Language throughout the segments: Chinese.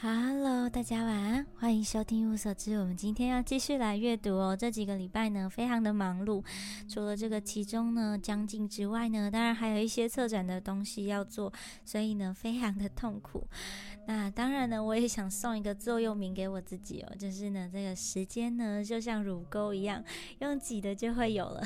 Hello，大家晚安，欢迎收听《无所知》。我们今天要继续来阅读哦。这几个礼拜呢，非常的忙碌，除了这个其中呢将近之外呢，当然还有一些策展的东西要做，所以呢非常的痛苦。那当然呢，我也想送一个座右铭给我自己哦，就是呢，这个时间呢就像乳沟一样，用挤的就会有了。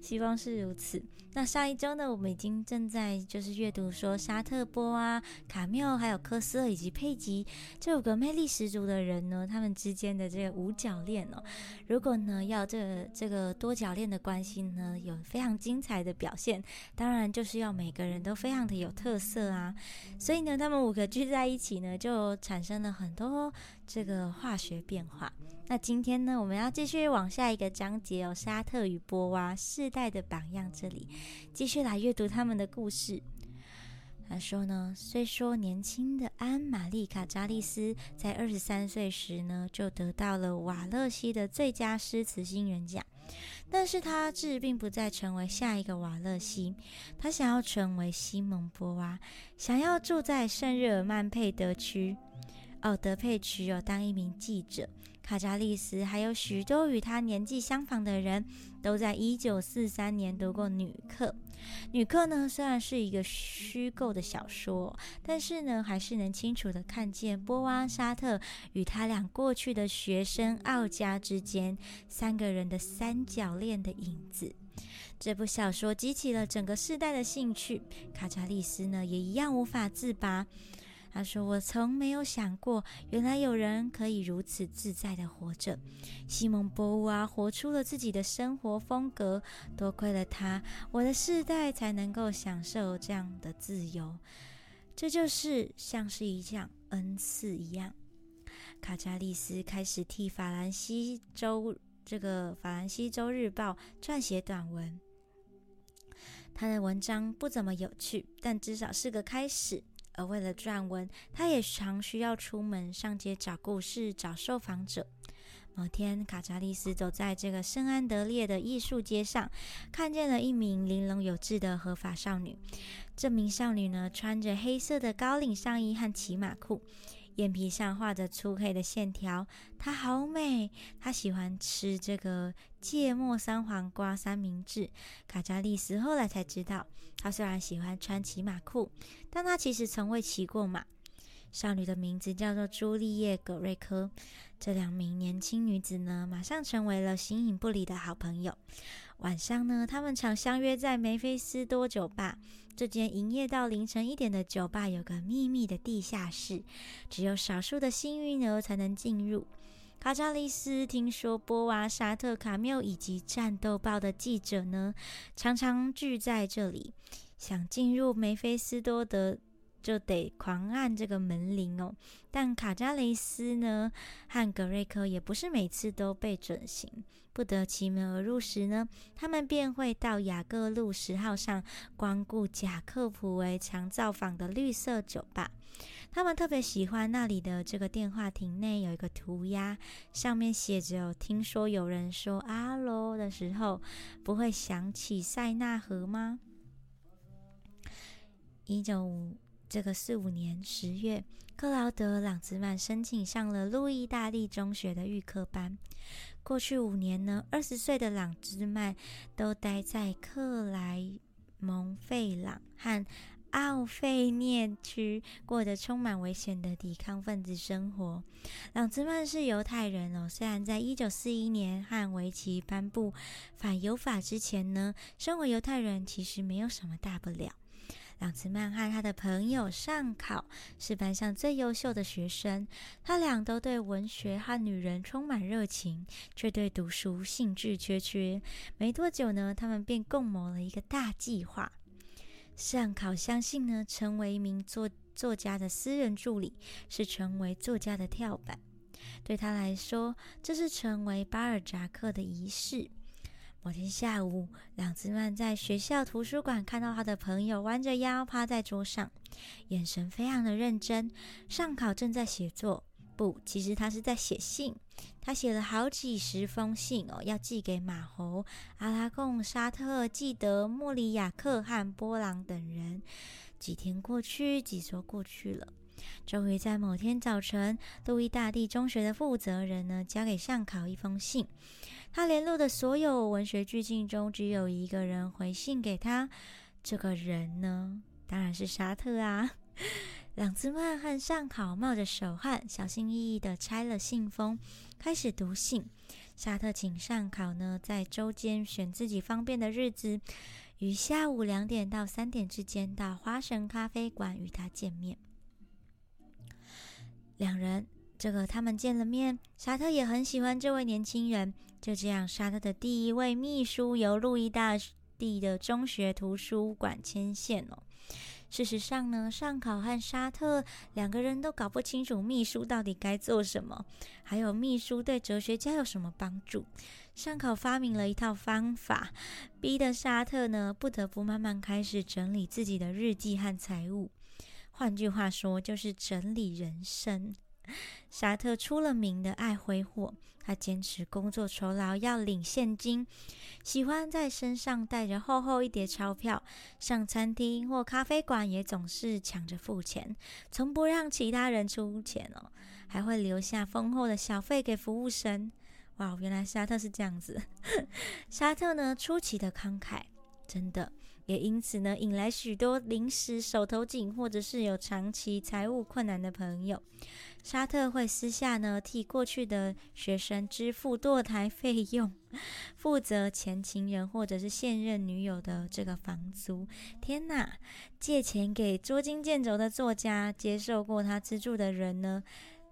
希望是如此。那上一周呢，我们已经正在就是阅读说沙特波啊、卡缪还有科斯以及佩吉这五个魅力十足的人呢，他们之间的这个五角恋哦。如果呢要这个这个多角恋的关系呢有非常精彩的表现，当然就是要每个人都非常的有特色啊。所以呢，他们五个聚在一起呢，就产生了很多这个化学变化。那今天呢，我们要继续往下一个章节哦，沙特与波娃世代的榜样这里，继续来阅读他们的故事。他说呢，虽说年轻的安玛丽卡扎利斯在二十三岁时呢，就得到了瓦勒西的最佳诗词新人奖，但是他志并不再成为下一个瓦勒西，他想要成为西蒙波娃，想要住在圣日耳曼佩德区，奥德佩区哦，当一名记者。卡扎利斯还有许多与他年纪相仿的人，都在一九四三年读过《女课》。《女课》呢，虽然是一个虚构的小说，但是呢，还是能清楚的看见波娃沙特与他俩过去的学生奥加之间三个人的三角恋的影子。这部小说激起了整个世代的兴趣，卡扎利斯呢，也一样无法自拔。他说：“我从没有想过，原来有人可以如此自在的活着。西蒙波娃活出了自己的生活风格，多亏了他，我的世代才能够享受这样的自由。这就是像是一项恩赐一样。”卡扎利斯开始替法兰西州这个法兰西州日报撰写短文。他的文章不怎么有趣，但至少是个开始。而为了撰文，他也常需要出门上街找故事、找受访者。某天，卡扎利斯走在这个圣安德烈的艺术街上，看见了一名玲珑有致的合法少女。这名少女呢，穿着黑色的高领上衣和骑马裤。眼皮上画着粗黑的线条，她好美。她喜欢吃这个芥末三黄瓜三明治。卡扎利斯后来才知道，她虽然喜欢穿骑马裤，但她其实从未骑过马。少女的名字叫做朱丽叶·葛瑞科。这两名年轻女子呢，马上成为了形影不离的好朋友。晚上呢，他们常相约在梅菲斯多酒吧。这间营业到凌晨一点的酒吧有个秘密的地下室，只有少数的幸运儿才能进入。卡扎利斯听说波娃、沙特、卡缪以及战斗报的记者呢，常常聚在这里，想进入梅菲斯多的。就得狂按这个门铃哦。但卡扎雷斯呢和格瑞克也不是每次都被准行，不得其门而入时呢，他们便会到雅各路十号上光顾贾克普为常造访的绿色酒吧。他们特别喜欢那里的这个电话亭内有一个涂鸦，上面写着：“听说有人说阿罗的时候，不会想起塞纳河吗？”一九五。这个四五年十月，克劳德·朗兹曼申请上了路易大利中学的预科班。过去五年呢，二十岁的朗兹曼都待在克莱蒙费朗和奥费涅区，过着充满危险的抵抗分子生活。朗兹曼是犹太人哦，虽然在一九四一年和维奇颁布反犹法之前呢，身为犹太人其实没有什么大不了。朗兹曼和他的朋友上考，是班上最优秀的学生。他俩都对文学和女人充满热情，却对读书兴致缺缺。没多久呢，他们便共谋了一个大计划。上考相信呢，成为一名作作家的私人助理是成为作家的跳板。对他来说，这是成为巴尔扎克的仪式。某天下午，朗兹曼在学校图书馆看到他的朋友弯着腰趴在桌上，眼神非常的认真。上考正在写作，不，其实他是在写信。他写了好几十封信哦，要寄给马侯、阿拉贡、沙特、基德、莫里亚克和波朗等人。几天过去，几周过去了，终于在某天早晨，路易大地中学的负责人呢，交给上考一封信。他联络的所有文学巨境中，只有一个人回信给他。这个人呢，当然是沙特啊。朗兹曼和上考冒着手汗，小心翼翼地拆了信封，开始读信。沙特请上考呢，在周间选自己方便的日子，于下午两点到三点之间到花神咖啡馆与他见面。两人，这个他们见了面，沙特也很喜欢这位年轻人。就这样，沙特的第一位秘书由路易大帝的中学图书馆牵线哦。事实上呢，上考和沙特两个人都搞不清楚秘书到底该做什么，还有秘书对哲学家有什么帮助。上考发明了一套方法，逼得沙特呢不得不慢慢开始整理自己的日记和财务。换句话说，就是整理人生。沙特出了名的爱挥霍。他坚持工作酬劳要领现金，喜欢在身上带着厚厚一叠钞票，上餐厅或咖啡馆也总是抢着付钱，从不让其他人出钱哦，还会留下丰厚的小费给服务生。哇，原来沙特是这样子。沙特呢出奇的慷慨，真的。也因此呢，引来许多临时手头紧或者是有长期财务困难的朋友。沙特会私下呢替过去的学生支付堕胎费用，负责前情人或者是现任女友的这个房租。天哪，借钱给捉襟见肘的作家，接受过他资助的人呢，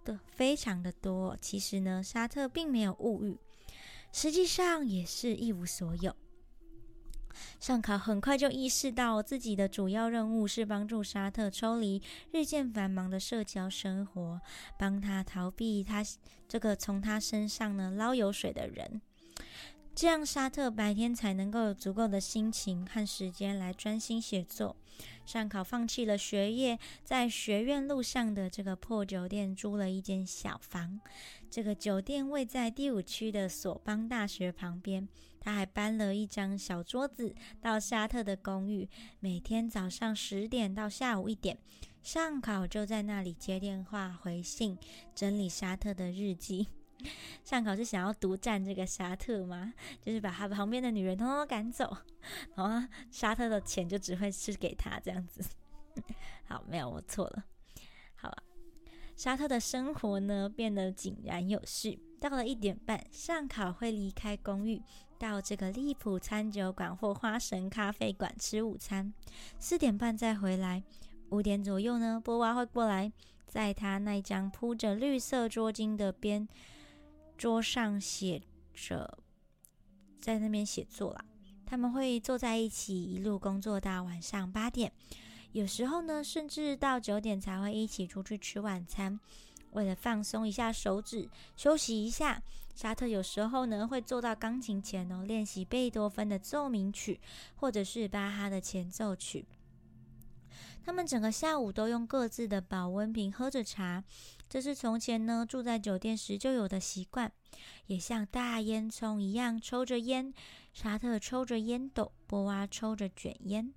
都非常的多。其实呢，沙特并没有物欲，实际上也是一无所有。上考很快就意识到自己的主要任务是帮助沙特抽离日渐繁忙的社交生活，帮他逃避他这个从他身上呢捞油水的人，这样沙特白天才能够有足够的心情和时间来专心写作。上考放弃了学业，在学院路上的这个破酒店租了一间小房。这个酒店位在第五区的索邦大学旁边。他还搬了一张小桌子到沙特的公寓，每天早上十点到下午一点，上考就在那里接电话、回信、整理沙特的日记。上考是想要独占这个沙特吗？就是把他旁边的女人通通赶走，然后沙特的钱就只会是给他这样子。好，没有，我错了。好了，沙特的生活呢变得井然有序。到了一点半，上考会离开公寓。到这个利普餐酒馆或花神咖啡馆吃午餐，四点半再回来。五点左右呢，波娃会过来，在他那张铺着绿色桌巾的边桌上写着，在那边写作啦。他们会坐在一起，一路工作到晚上八点，有时候呢，甚至到九点才会一起出去吃晚餐。为了放松一下手指，休息一下。沙特有时候呢会坐到钢琴前哦，练习贝多芬的奏鸣曲，或者是巴哈的前奏曲。他们整个下午都用各自的保温瓶喝着茶，这是从前呢住在酒店时就有的习惯，也像大烟囱一样抽着烟。沙特抽着烟斗，波娃抽着卷烟。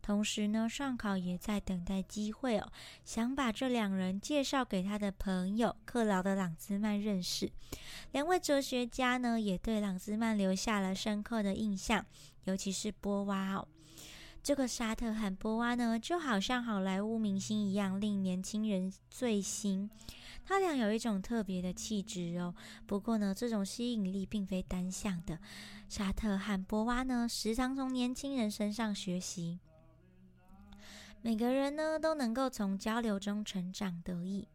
同时呢，上考也在等待机会哦，想把这两人介绍给他的朋友克劳德·朗兹曼认识。两位哲学家呢，也对朗兹曼留下了深刻的印象，尤其是波娃哦。这个沙特和波娃呢，就好像好莱坞明星一样，令年轻人醉心。他俩有一种特别的气质哦。不过呢，这种吸引力并非单向的。沙特和波娃呢，时常从年轻人身上学习。每个人呢都能够从交流中成长得意。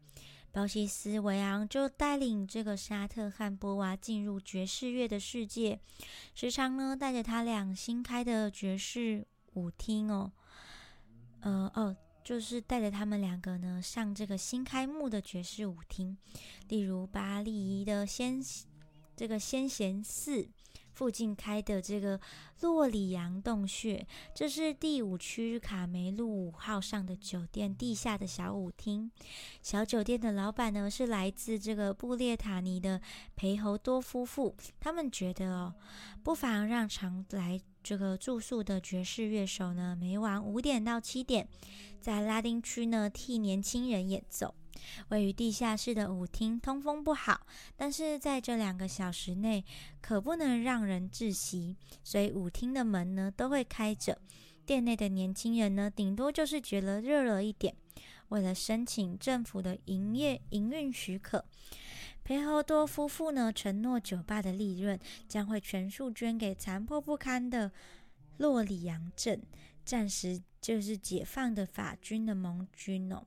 鲍西斯维昂就带领这个沙特和波娃进入爵士乐的世界，时常呢带着他俩新开的爵士舞厅哦，呃哦，就是带着他们两个呢上这个新开幕的爵士舞厅，例如巴黎的先这个先贤寺。附近开的这个洛里昂洞穴，这是第五区卡梅路五号上的酒店地下的小舞厅。小酒店的老板呢是来自这个布列塔尼的裴侯多夫妇，他们觉得哦，不妨让常来这个住宿的爵士乐手呢，每晚五点到七点，在拉丁区呢替年轻人演奏。位于地下室的舞厅通风不好，但是在这两个小时内可不能让人窒息，所以舞厅的门呢都会开着。店内的年轻人呢，顶多就是觉得热了一点。为了申请政府的营业营运许可，裴侯多夫妇呢承诺酒吧的利润将会全数捐给残破不堪的洛里扬镇暂时就是解放的法军的盟军哦。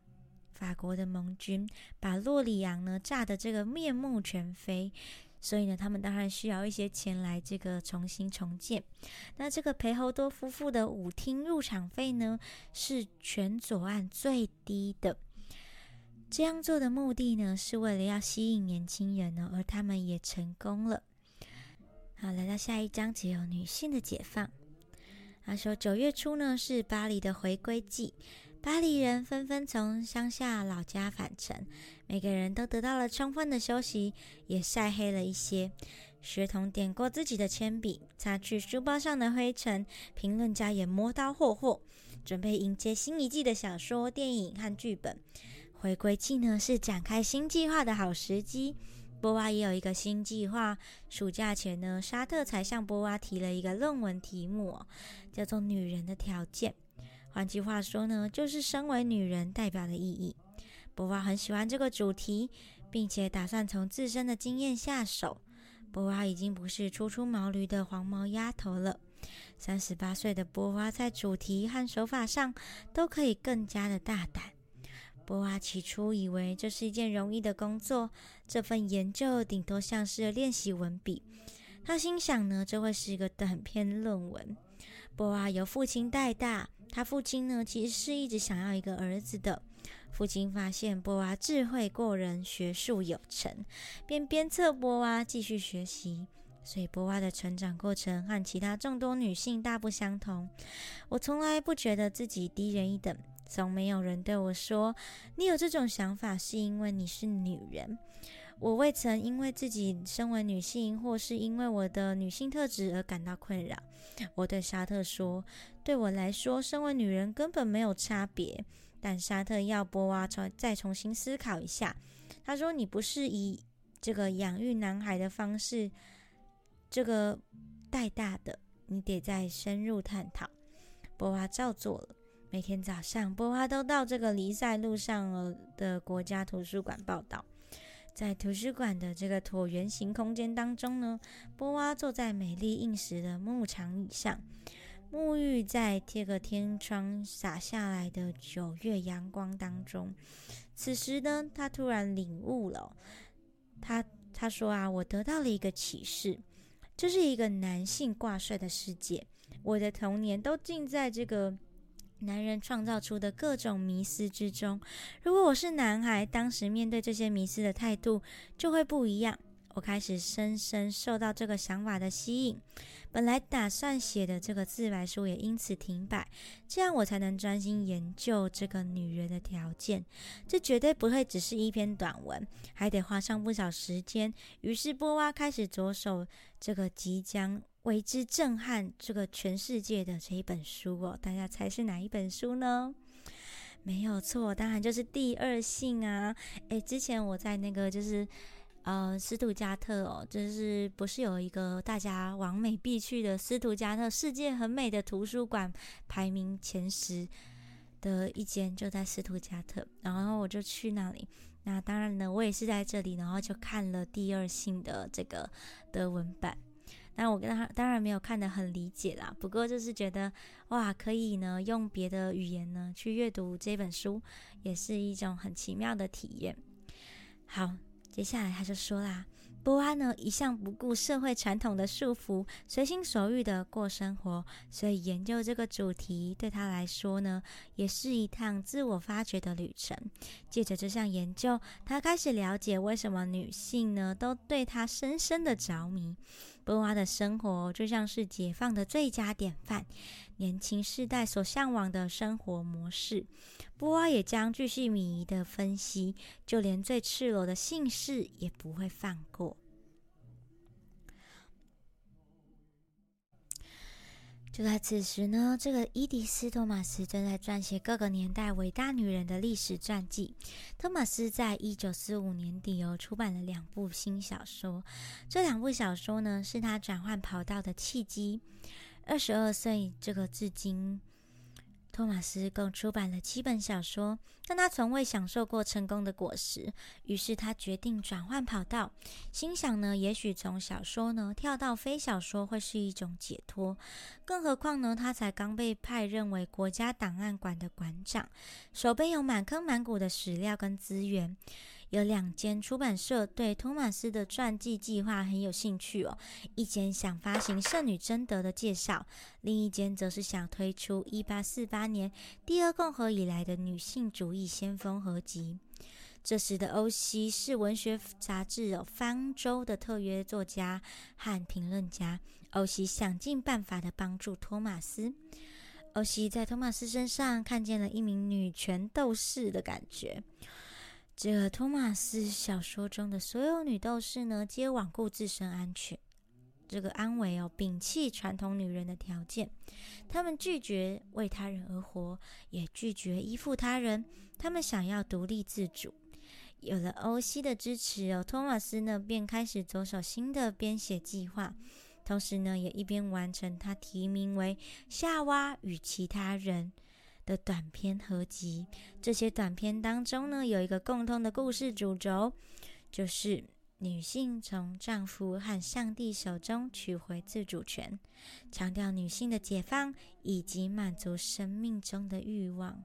法国的盟军把洛里昂呢炸得这个面目全非，所以呢，他们当然需要一些钱来这个重新重建。那这个裴侯多夫妇的舞厅入场费呢是全左岸最低的。这样做的目的呢是为了要吸引年轻人呢，而他们也成功了。好，来到下一章，只有女性的解放。他说九月初呢是巴黎的回归季。巴黎人纷纷从乡下老家返程，每个人都得到了充分的休息，也晒黑了一些。学童点过自己的铅笔，擦去书包上的灰尘。评论家也磨刀霍霍，准备迎接新一季的小说、电影和剧本。回归季呢，是展开新计划的好时机。波娃也有一个新计划。暑假前呢，沙特才向波娃提了一个论文题目，叫做《女人的条件》。换句话说呢，就是身为女人代表的意义。波娃很喜欢这个主题，并且打算从自身的经验下手。波娃已经不是初出茅庐的黄毛丫头了。三十八岁的波娃在主题和手法上都可以更加的大胆。波娃起初以为这是一件容易的工作，这份研究顶多像是练习文笔。他心想呢，这会是一个短篇论文。波娃由父亲带大。他父亲呢，其实是一直想要一个儿子的。父亲发现波娃智慧过人，学术有成，便鞭策波娃继续学习。所以波娃的成长过程和其他众多女性大不相同。我从来不觉得自己低人一等，从没有人对我说：“你有这种想法是因为你是女人。”我未曾因为自己身为女性，或是因为我的女性特质而感到困扰。我对沙特说：“对我来说，身为女人根本没有差别。”但沙特要波娃重再重新思考一下。他说：“你不是以这个养育男孩的方式，这个带大的，你得再深入探讨。”波娃照做了。每天早上，波娃都到这个黎塞路上的国家图书馆报道。在图书馆的这个椭圆形空间当中呢，波娃坐在美丽硬实的木长椅上，沐浴在这个天窗洒下来的九月阳光当中。此时呢，他突然领悟了，他他说啊，我得到了一个启示，这是一个男性挂帅的世界，我的童年都浸在这个。男人创造出的各种迷思之中，如果我是男孩，当时面对这些迷思的态度就会不一样。我开始深深受到这个想法的吸引，本来打算写的这个自白书也因此停摆，这样我才能专心研究这个女人的条件。这绝对不会只是一篇短文，还得花上不少时间。于是波娃开始着手这个即将。为之震撼这个全世界的这一本书哦，大家猜是哪一本书呢？没有错，当然就是《第二性》啊！诶，之前我在那个就是呃斯图加特哦，就是不是有一个大家往美必去的斯图加特世界很美的图书馆，排名前十的一间就在斯图加特，然后我就去那里。那当然呢，我也是在这里，然后就看了《第二性》的这个德文版。那我跟他当然没有看得很理解啦，不过就是觉得哇，可以呢用别的语言呢去阅读这本书，也是一种很奇妙的体验。好，接下来他就说啦，波安呢一向不顾社会传统的束缚，随心所欲的过生活，所以研究这个主题对他来说呢，也是一趟自我发掘的旅程。借着这项研究，他开始了解为什么女性呢都对他深深的着迷。波娃的生活就像是解放的最佳典范，年轻世代所向往的生活模式。波娃也将巨细靡遗的分析，就连最赤裸的姓氏也不会放过。就在此时呢，这个伊迪斯·托马斯正在撰写各个年代伟大女人的历史传记。托马斯在一九四五年底哦出版了两部新小说，这两部小说呢是他转换跑道的契机。二十二岁，这个至今。托马斯共出版了七本小说，但他从未享受过成功的果实。于是他决定转换跑道，心想呢，也许从小说呢跳到非小说会是一种解脱。更何况呢，他才刚被派任为国家档案馆的馆长，手边有满坑满谷的史料跟资源。有两间出版社对托马斯的传记计划很有兴趣哦，一间想发行《圣女贞德》的介绍，另一间则是想推出1848年第二共和以来的女性主义先锋合集。这时的欧西是文学杂志《方舟》的特约作家和评论家，欧西想尽办法的帮助托马斯。欧西在托马斯身上看见了一名女权斗士的感觉。这托马斯小说中的所有女斗士呢，皆罔顾自身安全，这个安危哦，摒弃传统女人的条件，她们拒绝为他人而活，也拒绝依附他人，她们想要独立自主。有了欧西的支持哦，托马斯呢便开始着手新的编写计划，同时呢也一边完成他提名为《夏娃与其他人》。的短篇合集，这些短片当中呢，有一个共通的故事主轴，就是女性从丈夫和上帝手中取回自主权，强调女性的解放以及满足生命中的欲望。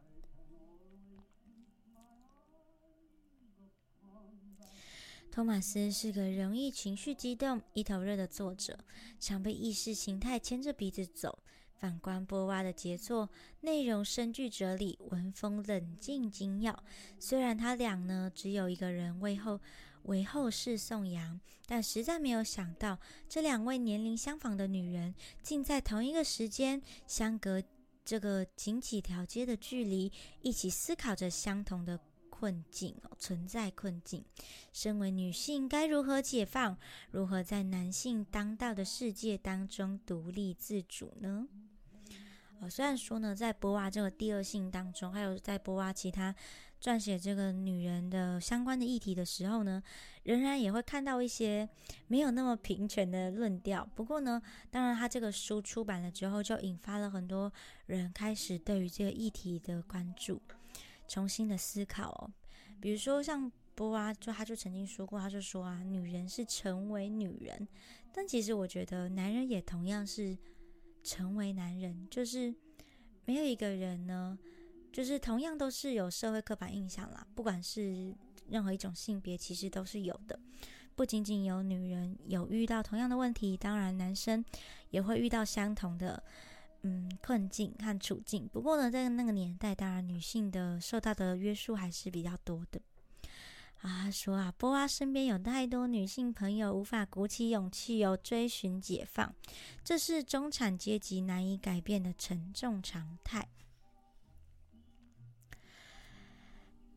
托马斯是个容易情绪激动、一头热的作者，常被意识形态牵着鼻子走。反观波娃的杰作，内容深具哲理，文风冷静精要。虽然他俩呢只有一个人为后为后世颂扬，但实在没有想到，这两位年龄相仿的女人，竟在同一个时间，相隔这个仅几条街的距离，一起思考着相同的困境存在困境。身为女性，该如何解放？如何在男性当道的世界当中独立自主呢？虽然说呢，在波娃这个第二性当中，还有在波娃其他撰写这个女人的相关的议题的时候呢，仍然也会看到一些没有那么平权的论调。不过呢，当然他这个书出版了之后，就引发了很多人开始对于这个议题的关注，重新的思考。比如说像波娃，就他就曾经说过，他就说啊，女人是成为女人，但其实我觉得男人也同样是。成为男人，就是没有一个人呢，就是同样都是有社会刻板印象啦。不管是任何一种性别，其实都是有的。不仅仅有女人有遇到同样的问题，当然男生也会遇到相同的嗯困境和处境。不过呢，在那个年代，当然女性的受到的约束还是比较多的。啊，说啊，波娃身边有太多女性朋友，无法鼓起勇气有追寻解放，这是中产阶级难以改变的沉重常态。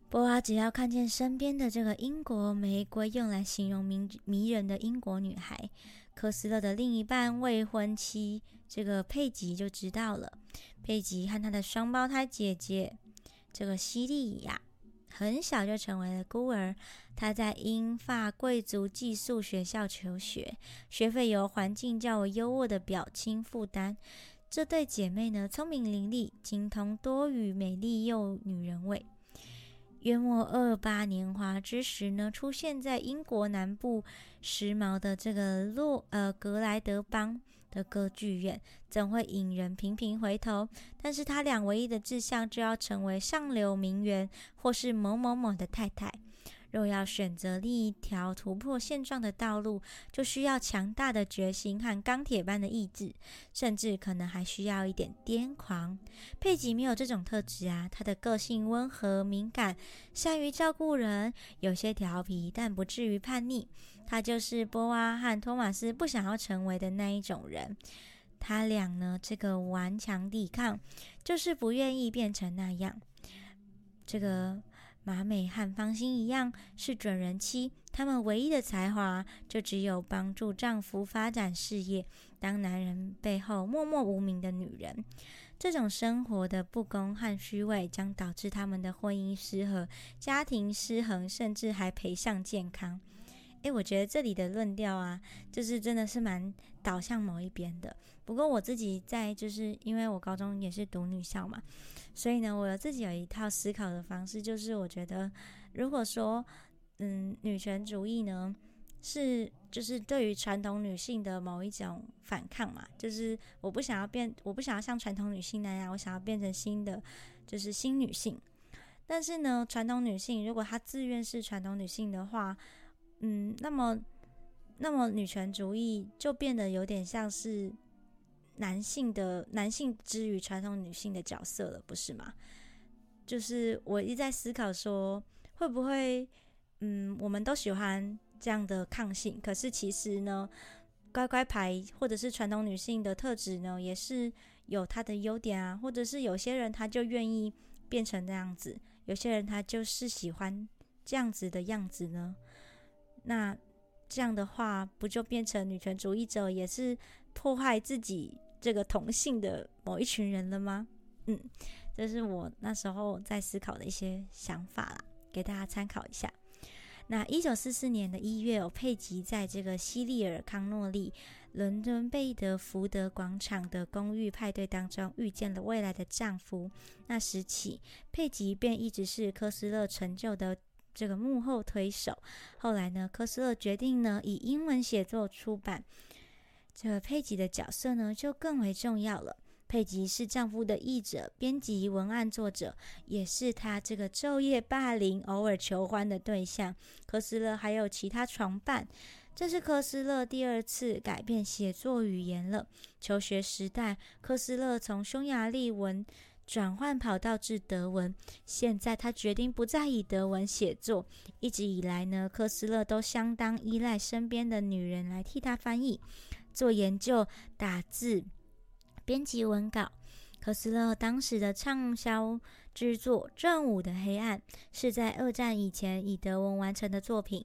波娃只要看见身边的这个英国玫瑰，用来形容迷迷人的英国女孩，科斯勒的另一半未婚妻这个佩吉就知道了。佩吉和她的双胞胎姐姐这个西利亚。很小就成为了孤儿，她在英法贵族寄宿学校求学，学费由环境较为优渥的表亲负担。这对姐妹呢，聪明伶俐，精通多语，美丽又女人味。约莫二八年华之时呢，出现在英国南部时髦的这个洛呃格莱德邦。的歌剧院怎会引人频频回头？但是他俩唯一的志向就要成为上流名媛或是某某某的太太。若要选择另一条突破现状的道路，就需要强大的决心和钢铁般的意志，甚至可能还需要一点癫狂。佩吉没有这种特质啊，他的个性温和敏感，善于照顾人，有些调皮，但不至于叛逆。他就是波娃和托马斯不想要成为的那一种人。他俩呢，这个顽强抵抗，就是不愿意变成那样。这个马美和方心一样是准人妻，他们唯一的才华就只有帮助丈夫发展事业，当男人背后默默无名的女人。这种生活的不公和虚伪将导致他们的婚姻失和、家庭失衡，甚至还赔上健康。诶，我觉得这里的论调啊，就是真的是蛮导向某一边的。不过我自己在，就是因为我高中也是读女校嘛，所以呢，我自己有一套思考的方式，就是我觉得，如果说，嗯，女权主义呢，是就是对于传统女性的某一种反抗嘛，就是我不想要变，我不想要像传统女性那样，我想要变成新的，就是新女性。但是呢，传统女性如果她自愿是传统女性的话，嗯，那么，那么女权主义就变得有点像是男性的男性之于传统女性的角色了，不是吗？就是我一直在思考说，会不会，嗯，我们都喜欢这样的抗性，可是其实呢，乖乖牌或者是传统女性的特质呢，也是有它的优点啊，或者是有些人他就愿意变成那样子，有些人他就是喜欢这样子的样子呢？那这样的话，不就变成女权主义者也是破坏自己这个同性的某一群人了吗？嗯，这是我那时候在思考的一些想法啦，给大家参考一下。那一九四四年的一月，佩吉在这个西利尔康诺利伦敦贝德福德广场的公寓派对当中遇见了未来的丈夫。那时起，佩吉便一直是科斯勒成就的。这个幕后推手，后来呢，科斯勒决定呢以英文写作出版。这个佩吉的角色呢就更为重要了。佩吉是丈夫的译者、编辑、文案作者，也是他这个昼夜霸凌、偶尔求欢的对象。科斯勒还有其他床伴。这是科斯勒第二次改变写作语言了。求学时代，科斯勒从匈牙利文。转换跑道至德文，现在他决定不再以德文写作。一直以来呢，科斯勒都相当依赖身边的女人来替他翻译、做研究、打字、编辑文稿。科斯勒当时的畅销之作《正午的黑暗》是在二战以前以德文完成的作品，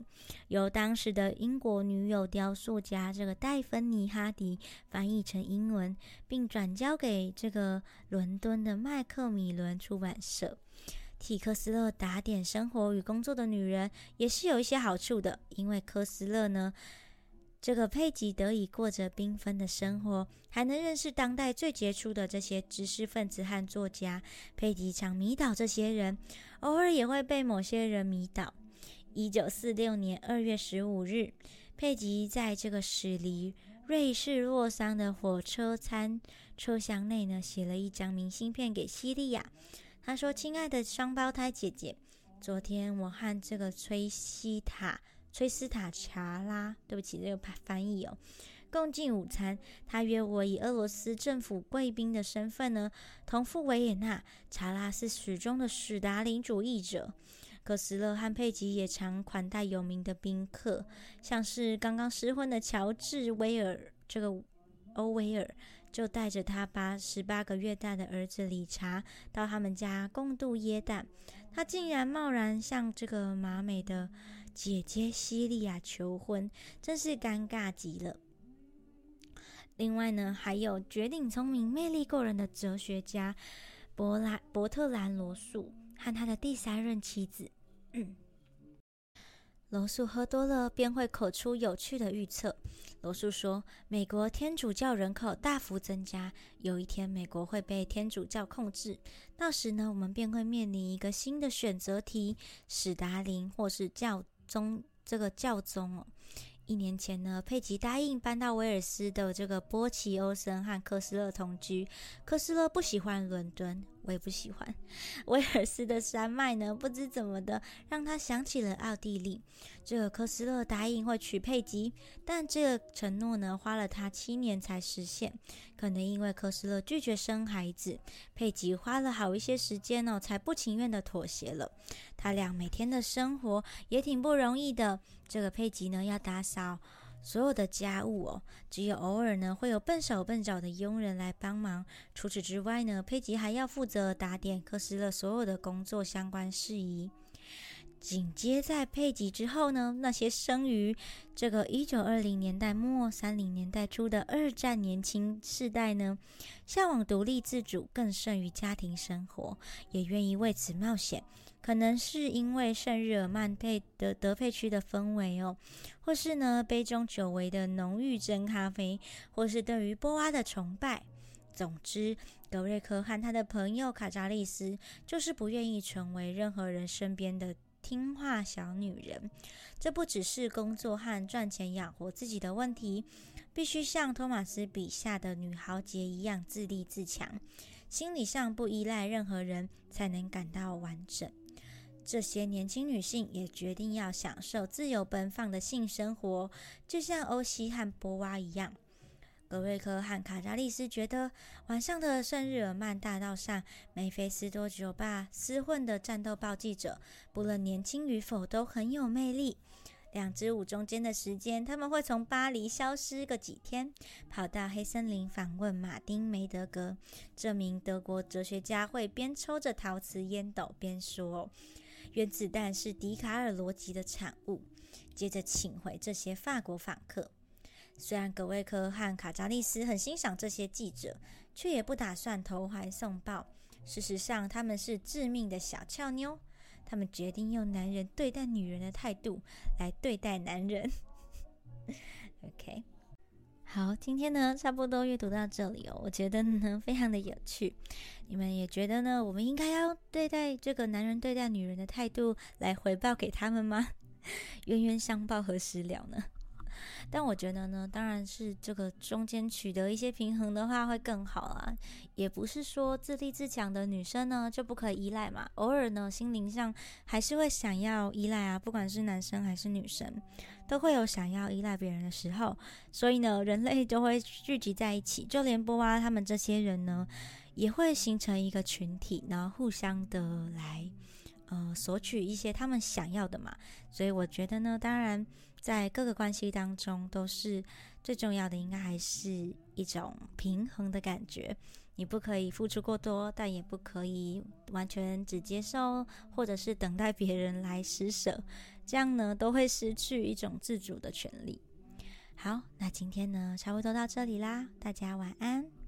由当时的英国女友雕塑家这个戴芬妮·哈迪翻译成英文，并转交给这个伦敦的麦克米伦出版社。替科斯勒打点生活与工作的女人也是有一些好处的，因为科斯勒呢。这个佩吉得以过着缤纷的生活，还能认识当代最杰出的这些知识分子和作家。佩吉常迷倒这些人，偶尔也会被某些人迷倒。一九四六年二月十五日，佩吉在这个驶离瑞士洛桑的火车餐车厢内呢，写了一张明信片给西利亚。他说：“亲爱的双胞胎姐姐，昨天我和这个崔西塔。”崔斯塔查拉，对不起，这个翻译哦。共进午餐，他约我以俄罗斯政府贵宾的身份呢，同赴维也纳。查拉是始终的史达林主义者。可斯勒和佩吉也常款待有名的宾客，像是刚刚失婚的乔治威尔，这个欧威尔就带着他八十八个月大的儿子理查到他们家共度耶诞。他竟然贸然向这个马美的。姐姐西利亚求婚，真是尴尬极了。另外呢，还有绝顶聪明、魅力过人的哲学家伯兰伯特兰罗素和他的第三任妻子。罗素喝多了便会口出有趣的预测。罗素说：“美国天主教人口大幅增加，有一天美国会被天主教控制。到时呢，我们便会面临一个新的选择题：史达林或是教。”宗这个教宗哦，一年前呢，佩吉答应搬到威尔斯的这个波奇欧森和科斯勒同居。科斯勒不喜欢伦敦，我也不喜欢。威尔斯的山脉呢，不知怎么的，让他想起了奥地利。这个科斯勒答应会娶佩吉，但这个承诺呢，花了他七年才实现。可能因为科斯勒拒绝生孩子，佩吉花了好一些时间哦，才不情愿的妥协了。他俩每天的生活也挺不容易的。这个佩吉呢，要打扫。所有的家务哦，只有偶尔呢会有笨手笨脚的佣人来帮忙。除此之外呢，佩吉还要负责打点科斯勒所有的工作相关事宜。紧接在佩吉之后呢，那些生于这个一九二零年代末、三零年代初的二战年轻世代呢，向往独立自主，更胜于家庭生活，也愿意为此冒险。可能是因为圣日耳曼佩的德佩区的氛围哦，或是呢杯中久违的浓郁真咖啡，或是对于波娃的崇拜。总之，格瑞克和他的朋友卡扎利斯就是不愿意成为任何人身边的。听话小女人，这不只是工作和赚钱养活自己的问题，必须像托马斯笔下的女豪杰一样自立自强，心理上不依赖任何人，才能感到完整。这些年轻女性也决定要享受自由奔放的性生活，就像欧西和波娃一样。格瑞克和卡扎利斯觉得，晚上的圣日耳曼大道上，梅菲斯多酒吧厮混的战斗报记者，不论年轻与否，都很有魅力。两支舞中间的时间，他们会从巴黎消失个几天，跑到黑森林访问马丁梅德格这名德国哲学家，会边抽着陶瓷烟斗边说：“原子弹是笛卡尔逻辑的产物。”接着请回这些法国访客。虽然格威科和卡扎利斯很欣赏这些记者，却也不打算投怀送抱。事实上，他们是致命的小俏妞。他们决定用男人对待女人的态度来对待男人。OK，好，今天呢，差不多阅读到这里哦。我觉得呢，非常的有趣。你们也觉得呢？我们应该要对待这个男人对待女人的态度来回报给他们吗？冤冤相报何时了呢？但我觉得呢，当然是这个中间取得一些平衡的话会更好啦。也不是说自立自强的女生呢就不可以依赖嘛，偶尔呢心灵上还是会想要依赖啊，不管是男生还是女生，都会有想要依赖别人的时候。所以呢，人类就会聚集在一起，就连波娃他们这些人呢，也会形成一个群体，然后互相的来呃索取一些他们想要的嘛。所以我觉得呢，当然。在各个关系当中，都是最重要的，应该还是一种平衡的感觉。你不可以付出过多，但也不可以完全只接受，或者是等待别人来施舍，这样呢，都会失去一种自主的权利。好，那今天呢，差不多到这里啦，大家晚安。